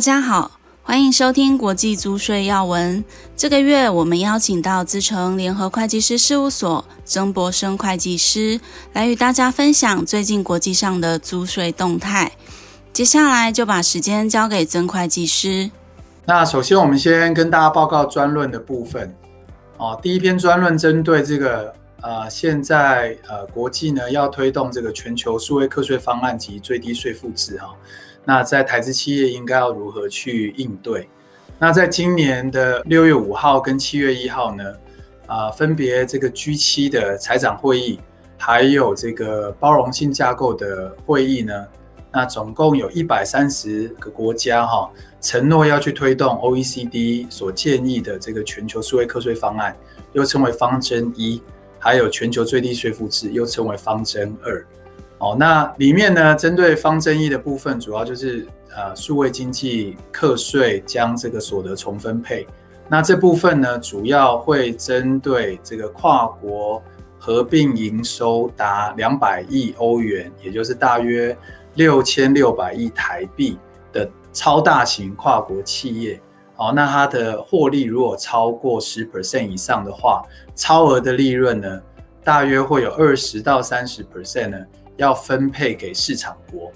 大家好，欢迎收听国际租税要闻。这个月我们邀请到资诚联合会计师事务所曾博生会计师来与大家分享最近国际上的租税动态。接下来就把时间交给曾会计师。那首先我们先跟大家报告专论的部分。哦，第一篇专论针对这个。呃，现在呃，国际呢要推动这个全球数位课税方案及最低税负制哈，那在台资企业应该要如何去应对？那在今年的六月五号跟七月一号呢，啊、分别这个 G7 的财长会议，还有这个包容性架构的会议呢，那总共有一百三十个国家哈，承诺要去推动 OECD 所建议的这个全球数位课税方案，又称为方针一。还有全球最低税负制，又称为方针二，哦，那里面呢，针对方正义的部分，主要就是呃，数位经济课税将这个所得重分配。那这部分呢，主要会针对这个跨国合并营收达两百亿欧元，也就是大约六千六百亿台币的超大型跨国企业。哦，那它的获利如果超过十 percent 以上的话，超额的利润呢，大约会有二十到三十 percent 呢，要分配给市场国。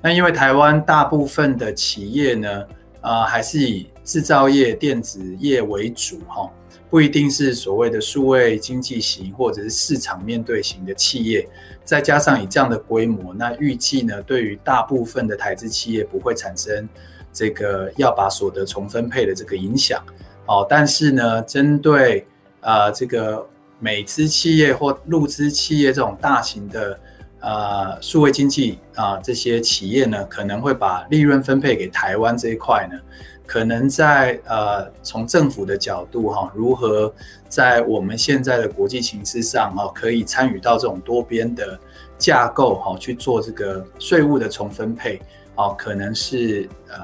那因为台湾大部分的企业呢，啊、呃，还是以制造业、电子业为主，哈，不一定是所谓的数位经济型或者是市场面对型的企业。再加上以这样的规模，那预计呢，对于大部分的台资企业不会产生。这个要把所得重分配的这个影响，哦，但是呢，针对呃这个美资企业或陆资企业这种大型的呃数位经济啊、呃、这些企业呢，可能会把利润分配给台湾这一块呢，可能在呃从政府的角度哈、如何在我们现在的国际形势上哈、哦，可以参与到这种多边的架构哈、去做这个税务的重分配。哦，可能是呃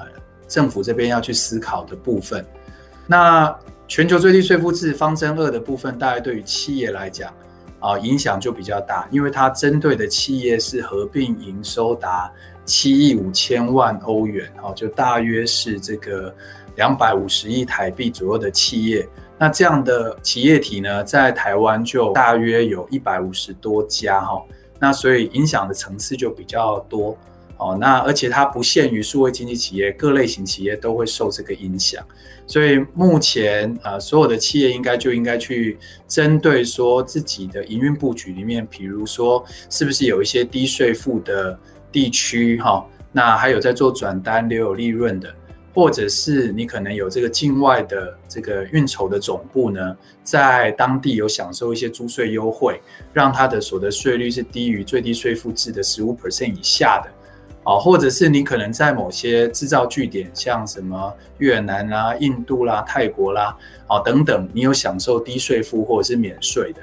政府这边要去思考的部分。那全球最低税负制方针二的部分，大概对于企业来讲啊，影响就比较大，因为它针对的企业是合并营收达七亿五千万欧元，哦，就大约是这个两百五十亿台币左右的企业。那这样的企业体呢，在台湾就大约有一百五十多家哈，那所以影响的层次就比较多。哦，那而且它不限于数位经济企业，各类型企业都会受这个影响。所以目前呃，所有的企业应该就应该去针对说自己的营运布局里面，比如说是不是有一些低税负的地区哈，那还有在做转单留有利润的，或者是你可能有这个境外的这个运筹的总部呢，在当地有享受一些租税优惠，让它的所得税率是低于最低税负制的十五 percent 以下的。啊，或者是你可能在某些制造据点，像什么越南啦、印度啦、泰国啦，啊等等，你有享受低税负或者是免税的，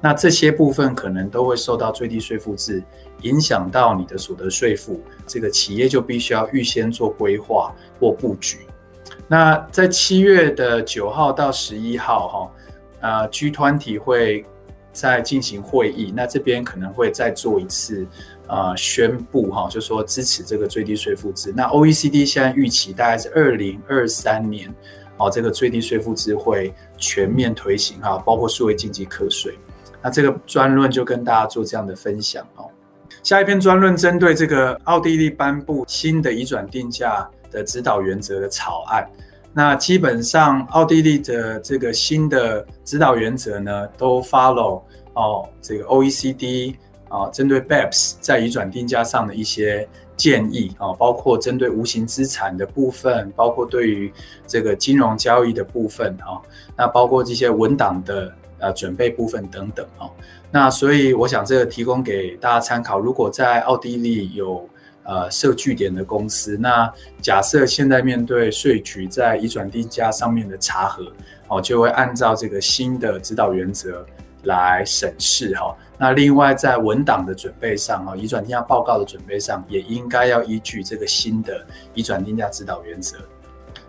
那这些部分可能都会受到最低税负制影响到你的所得税负，这个企业就必须要预先做规划或布局。那在七月的九号到十一号，哈，呃，G 团体会在进行会议，那这边可能会再做一次。呃，宣布哈，就说支持这个最低税负制。那 OECD 现在预期大概是二零二三年，哦，这个最低税负制会全面推行哈，包括数位经济课税。那这个专论就跟大家做这样的分享哦。下一篇专论针对这个奥地利颁布新的移转定价的指导原则的草案。那基本上奥地利的这个新的指导原则呢，都 follow 哦这个 OECD。啊，针对 BEPS 在移转定价上的一些建议啊，包括针对无形资产的部分，包括对于这个金融交易的部分啊，那包括这些文档的呃准备部分等等啊，那所以我想这个提供给大家参考。如果在奥地利有呃设据点的公司，那假设现在面对税局在移转定价上面的查核，哦，就会按照这个新的指导原则来审视哈。那另外在文档的准备上啊，移转定价报告的准备上，也应该要依据这个新的移转定价指导原则。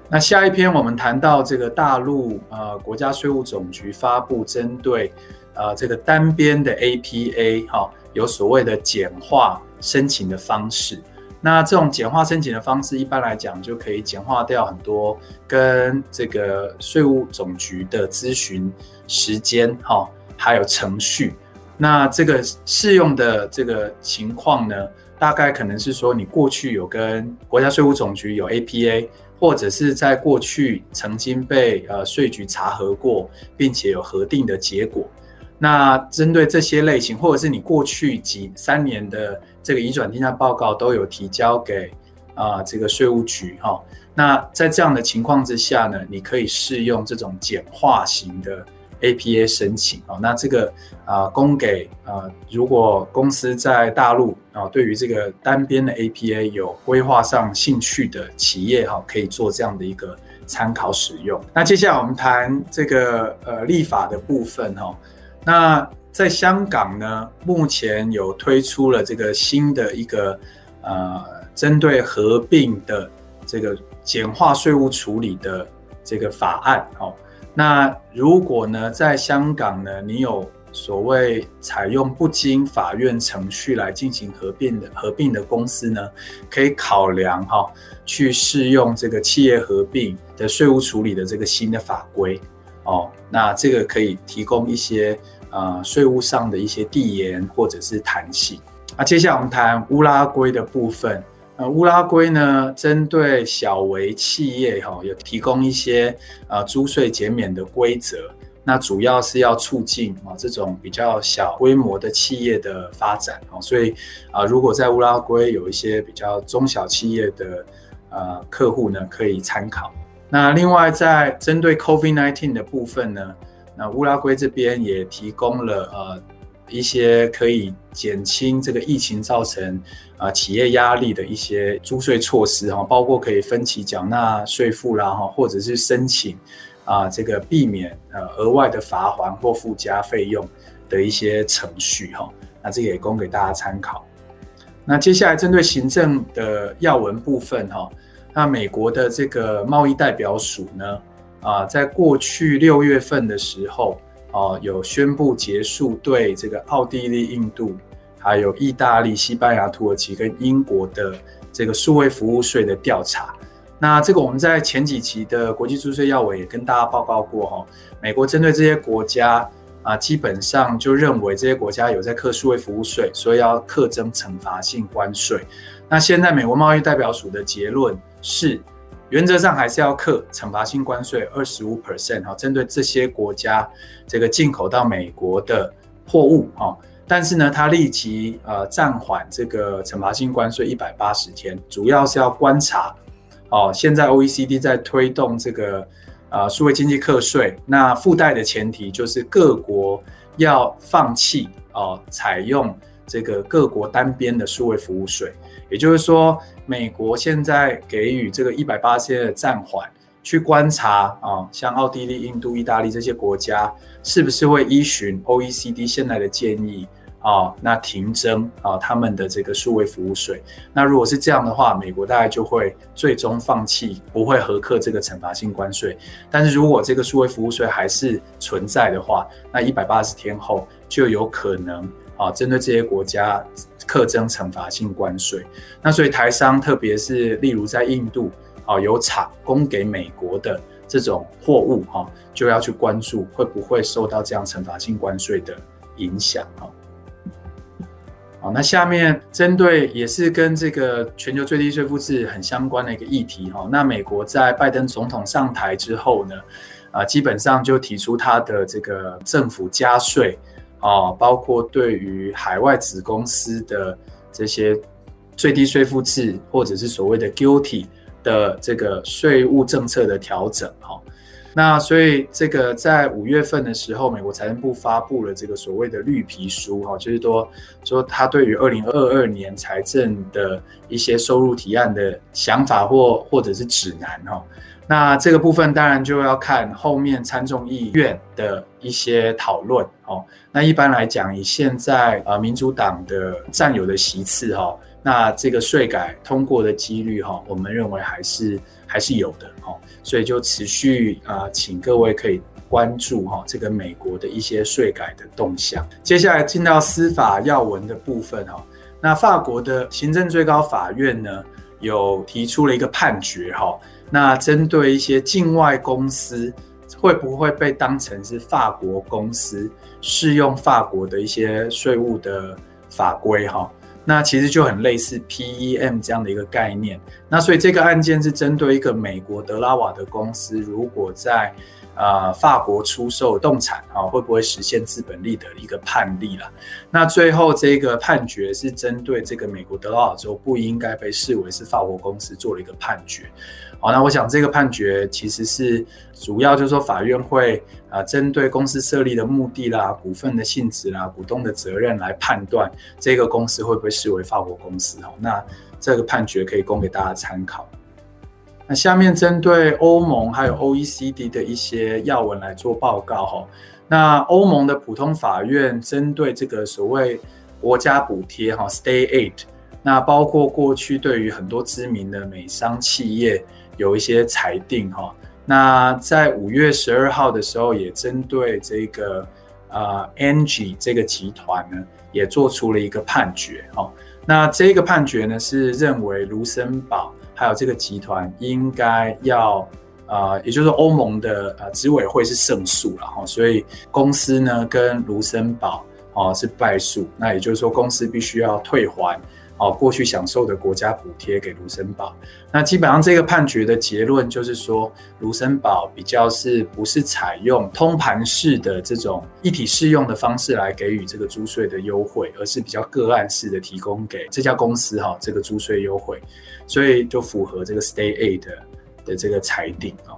那下一篇我们谈到这个大陆呃国家税务总局发布针对呃这个单边的 APA 哈，有所谓的简化申请的方式。那这种简化申请的方式，一般来讲就可以简化掉很多跟这个税务总局的咨询时间，哈，还有程序。那这个适用的这个情况呢，大概可能是说你过去有跟国家税务总局有 APA，或者是在过去曾经被呃税局查核过，并且有核定的结果。那针对这些类型，或者是你过去几三年的这个移转定价报告都有提交给啊、呃、这个税务局哈、那在这样的情况之下呢，你可以适用这种简化型的 APA 申请哦。那这个啊、供给啊、如果公司在大陆啊、哦，对于这个单边的 APA 有规划上兴趣的企业哈、可以做这样的一个参考使用。那接下来我们谈这个呃立法的部分哈。那在香港呢，目前有推出了这个新的一个呃，针对合并的这个简化税务处理的这个法案哦。那如果呢，在香港呢，你有所谓采用不经法院程序来进行合并的合并的公司呢，可以考量哈、哦，去适用这个企业合并的税务处理的这个新的法规。哦，那这个可以提供一些呃税务上的一些递延或者是弹性。那接下来我们谈乌拉圭的部分。呃，乌拉圭呢，针对小微企业哈、哦，有提供一些呃租税减免的规则。那主要是要促进啊、这种比较小规模的企业的发展哦。所以啊、如果在乌拉圭有一些比较中小企业的呃客户呢，可以参考。那另外，在针对 COVID-19 的部分呢，那乌拉圭这边也提供了呃一些可以减轻这个疫情造成啊、企业压力的一些租税措施哈，包括可以分期缴纳税负啦哈，或者是申请啊、呃、这个避免呃额外的罚还或附加费用的一些程序哈，那这个也供给大家参考。那接下来针对行政的要文部分哈。那美国的这个贸易代表署呢，啊，在过去六月份的时候，啊，有宣布结束对这个奥地利、印度、还有意大利、西班牙、土耳其跟英国的这个数位服务税的调查。那这个我们在前几期的国际注税要委也跟大家报告过哈，美国针对这些国家啊，基本上就认为这些国家有在课数位服务税，所以要课征惩罚性关税。那现在美国贸易代表署的结论是，原则上还是要课惩罚性关税二十五 percent 哈，针对这些国家这个进口到美国的货物哈，但是呢，它立即呃暂缓这个惩罚性关税一百八十天，主要是要观察哦，现在 OECD 在推动这个呃数位经济课税，那附带的前提就是各国要放弃哦采用这个各国单边的数位服务税。也就是说，美国现在给予这个一百八十天的暂缓，去观察啊，像奥地利、印度、意大利这些国家，是不是会依循 OECD 现在的建议啊，那停征啊他们的这个数位服务税。那如果是这样的话，美国大概就会最终放弃，不会核课这个惩罚性关税。但是如果这个数位服务税还是存在的话，那一百八十天后就有可能啊，针对这些国家。课征惩罚性关税，那所以台商，特别是例如在印度啊有厂供给美国的这种货物哈，就要去关注会不会受到这样惩罚性关税的影响哈。好，那下面针对也是跟这个全球最低税负制很相关的一个议题哈，那美国在拜登总统上台之后呢，啊基本上就提出他的这个政府加税。啊，包括对于海外子公司的这些最低税负制，或者是所谓的 guilty 的这个税务政策的调整，哈，那所以这个在五月份的时候，美国财政部发布了这个所谓的绿皮书，哈，就是说说他对于二零二二年财政的一些收入提案的想法或或者是指南，哈。那这个部分当然就要看后面参众议院的一些讨论哦。那一般来讲，以现在呃民主党的占有的席次哈，那这个税改通过的几率哈，我们认为还是还是有的哦。所以就持续啊，请各位可以关注哈这个美国的一些税改的动向。接下来进到司法要闻的部分哈。那法国的行政最高法院呢，有提出了一个判决哈。那针对一些境外公司，会不会被当成是法国公司，适用法国的一些税务的法规哈？那其实就很类似 PEM 这样的一个概念。那所以这个案件是针对一个美国德拉瓦的公司，如果在呃法国出售动产啊，会不会实现资本利得的一个判例了？那最后这个判决是针对这个美国德拉瓦州不应该被视为是法国公司做了一个判决。好，那我想这个判决其实是主要就是说法院会啊针对公司设立的目的啦、股份的性质啦、股东的责任来判断这个公司会不会视为法国公司。好，那这个判决可以供给大家参考。那下面针对欧盟还有 OECD 的一些要闻来做报告哈。那欧盟的普通法院针对这个所谓国家补贴哈 （State Aid），那包括过去对于很多知名的美商企业。有一些裁定哈，那在五月十二号的时候，也针对这个呃 Engie 这个集团呢，也做出了一个判决哈。那这个判决呢，是认为卢森堡还有这个集团应该要呃，也就是欧盟的呃执委会是胜诉了哈，所以公司呢跟卢森堡哦是败诉，那也就是说公司必须要退还。哦，过去享受的国家补贴给卢森堡，那基本上这个判决的结论就是说，卢森堡比较是不是采用通盘式的这种一体适用的方式来给予这个租税的优惠，而是比较个案式的提供给这家公司哈这个租税优惠，所以就符合这个 State Aid 的这个裁定哦。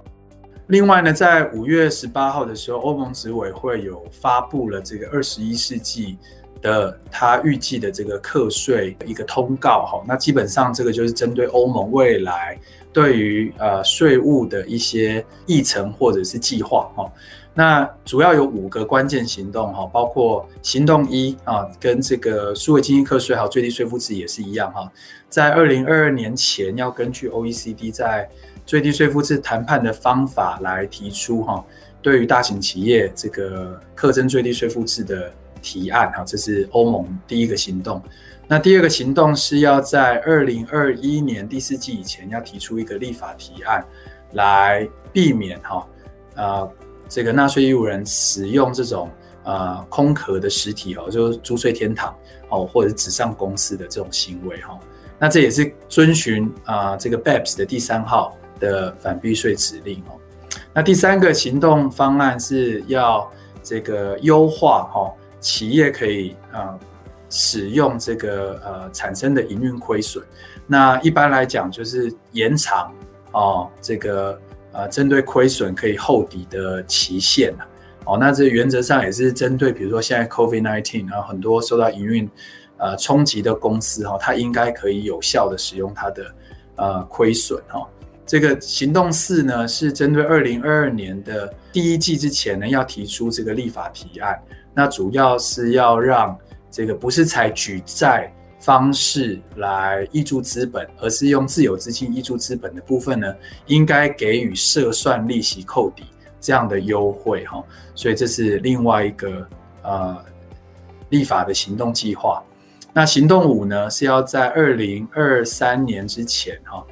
另外呢，在五月十八号的时候，欧盟执委会有发布了这个二十一世纪。的他预计的这个课税一个通告哈，那基本上这个就是针对欧盟未来对于呃税务的一些议程或者是计划哈。那主要有五个关键行动哈，包括行动一啊，跟这个数位经济课税还有最低税负制也是一样哈，在二零二二年前要根据 OECD 在最低税负制谈判的方法来提出哈，对于大型企业这个课征最低税负制的。提案哈，这是欧盟第一个行动。那第二个行动是要在二零二一年第四季以前要提出一个立法提案，来避免哈呃这个纳税义务人使用这种呃空壳的实体哦，就是租税天堂哦，或者是纸上公司的这种行为哈。那这也是遵循啊这个 BEPS 的第三号的反避税指令哦。那第三个行动方案是要这个优化哈。企业可以呃使用这个呃产生的营运亏损，那一般来讲就是延长哦这个呃针对亏损可以后抵的期限哦，那这原则上也是针对比如说现在 COVID-19 然后很多受到营运呃冲击的公司哈，它应该可以有效的使用它的呃亏损哈。这个行动四呢是针对二零二二年的第一季之前呢要提出这个立法提案。那主要是要让这个不是采举债方式来挹注资本，而是用自有资金挹注资本的部分呢，应该给予设算利息扣抵这样的优惠哈。所以这是另外一个呃立法的行动计划。那行动五呢，是要在二零二三年之前哈，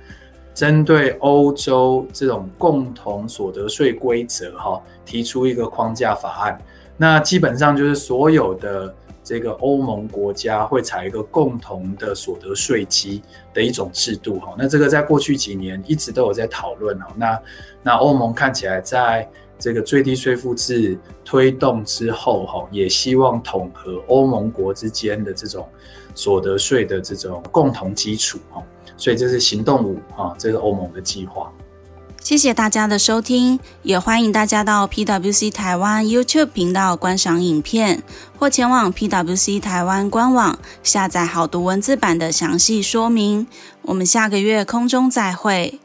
针对欧洲这种共同所得税规则哈，提出一个框架法案。那基本上就是所有的这个欧盟国家会采一个共同的所得税基的一种制度哈。那这个在过去几年一直都有在讨论哈。那那欧盟看起来在这个最低税负制推动之后哈，也希望统合欧盟国之间的这种所得税的这种共同基础哈。所以这是行动五哈，这是欧盟的计划。谢谢大家的收听，也欢迎大家到 PwC 台湾 YouTube 频道观赏影片，或前往 PwC 台湾官网下载好读文字版的详细说明。我们下个月空中再会。